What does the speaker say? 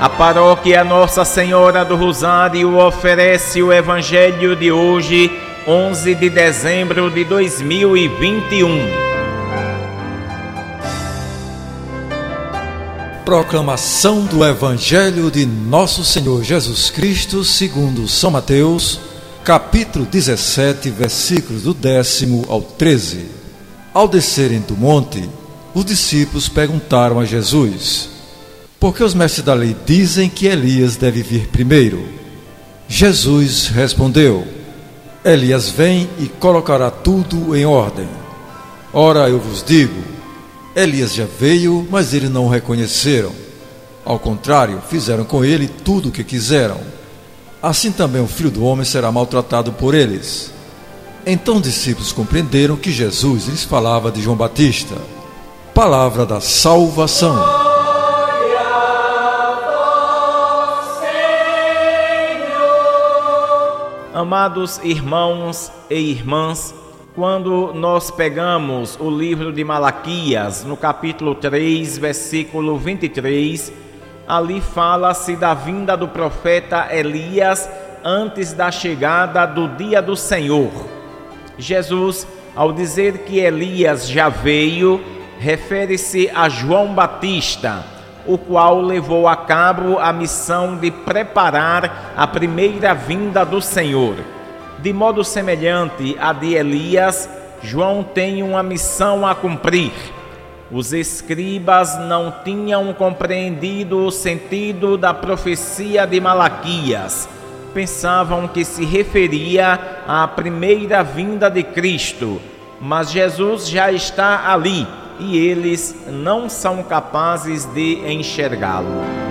A paróquia Nossa Senhora do Rosário oferece o Evangelho de hoje, 11 de dezembro de 2021. Proclamação do Evangelho de Nosso Senhor Jesus Cristo, segundo São Mateus, capítulo 17, versículos do décimo ao 13. Ao descerem do monte, os discípulos perguntaram a Jesus: porque os mestres da lei dizem que Elias deve vir primeiro. Jesus respondeu: Elias vem e colocará tudo em ordem. Ora, eu vos digo: Elias já veio, mas eles não o reconheceram. Ao contrário, fizeram com ele tudo o que quiseram. Assim também o filho do homem será maltratado por eles. Então os discípulos compreenderam que Jesus lhes falava de João Batista. Palavra da salvação. Amados irmãos e irmãs, quando nós pegamos o livro de Malaquias, no capítulo 3, versículo 23, ali fala-se da vinda do profeta Elias antes da chegada do dia do Senhor. Jesus, ao dizer que Elias já veio, refere-se a João Batista o qual levou a cabo a missão de preparar a primeira vinda do Senhor. De modo semelhante à de Elias, João tem uma missão a cumprir. Os escribas não tinham compreendido o sentido da profecia de Malaquias. Pensavam que se referia à primeira vinda de Cristo, mas Jesus já está ali e eles não são capazes de enxergá-lo.